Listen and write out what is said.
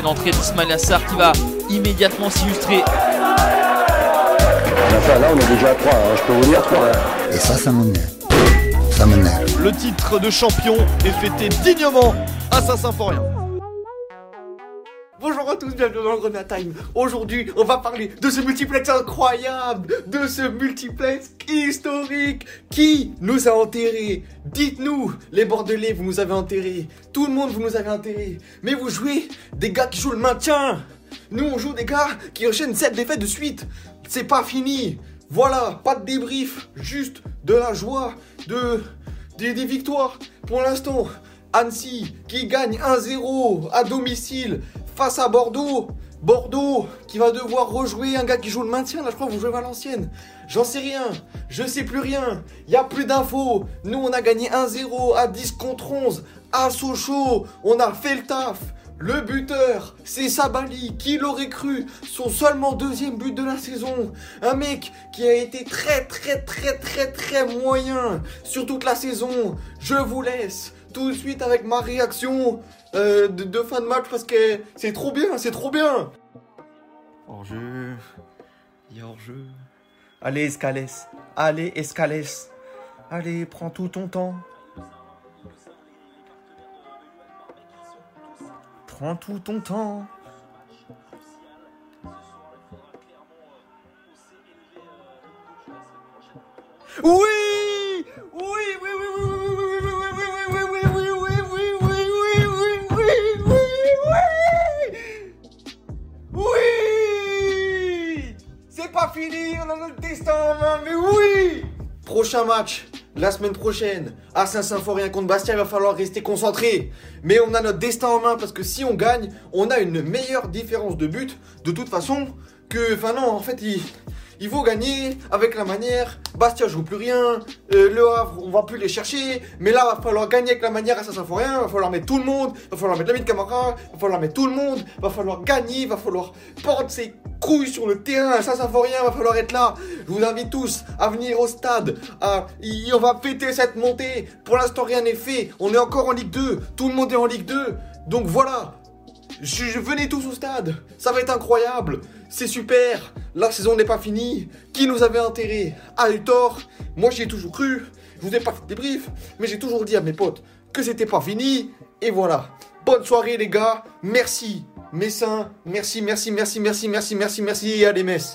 c'est l'entrée d'Ismail Assar qui va immédiatement s'illustrer. là, on est déjà à 3, hein, je peux vous dire. Et ça, ça m'énerve. Ça m'énerve. Le titre de champion est fêté dignement à Saint-Symphorien. Bonjour à tous, bienvenue dans le Time. Aujourd'hui, on va parler de ce multiplex incroyable, de ce multiplex historique qui nous a enterrés. Dites-nous, les Bordelais, vous nous avez enterrés. Tout le monde, vous nous avez enterrés. Mais vous jouez des gars qui jouent le maintien. Nous, on joue des gars qui enchaînent 7 défaites de suite. C'est pas fini. Voilà, pas de débrief, juste de la joie, de des victoires. Pour l'instant, Annecy qui gagne 1-0 à domicile face à Bordeaux. Bordeaux qui va devoir rejouer un gars qui joue le maintien. Là, je crois que vous jouez Valenciennes. J'en sais rien. Je sais plus rien. Il y a plus d'infos. Nous, on a gagné 1-0 à 10 contre 11 à Sochaux. On a fait le taf. Le buteur, c'est Sabali, qui l'aurait cru, son seulement deuxième but de la saison. Un mec qui a été très très très très très moyen sur toute la saison. Je vous laisse tout de suite avec ma réaction euh, de, fin de match parce que c'est trop bien, c'est trop bien. Hors-jeu, il y a hors-jeu. Allez Escales, allez Escales, allez prends tout ton temps. Prends tout ton temps. Oui Oui, oui, oui, oui, oui, oui, oui, oui, oui, oui, oui, oui, oui, oui, oui, oui, oui, oui, oui C'est pas fini, on a notre destin en main, mais oui Prochain match, la semaine prochaine, à Saint-Symphorien contre Bastia, il va falloir rester concentré. Mais on a notre destin en main parce que si on gagne, on a une meilleure différence de but de toute façon que. Enfin, non, en fait, il. Il faut gagner avec la manière. Bastia joue plus rien. Euh, le Havre, on va plus les chercher. Mais là, va falloir gagner avec la manière à Saint-Symphorien. Va falloir mettre tout le monde. Va falloir mettre l'ami de Camara. Va falloir mettre tout le monde. Va falloir gagner. Va falloir porter ses couilles sur le terrain à Saint-Symphorien. Va falloir être là. Je vous invite tous à venir au stade. On va fêter cette montée. Pour l'instant, rien n'est fait. On est encore en Ligue 2. Tout le monde est en Ligue 2. Donc voilà. Venez tous au stade, ça va être incroyable, c'est super, la saison n'est pas finie, qui nous avait enterrés a eu tort, moi j'y ai toujours cru, je vous ai pas fait de débrief, mais j'ai toujours dit à mes potes que c'était pas fini, et voilà. Bonne soirée les gars, merci, Messin, merci, merci, merci, merci, merci, merci, merci, allez Metz.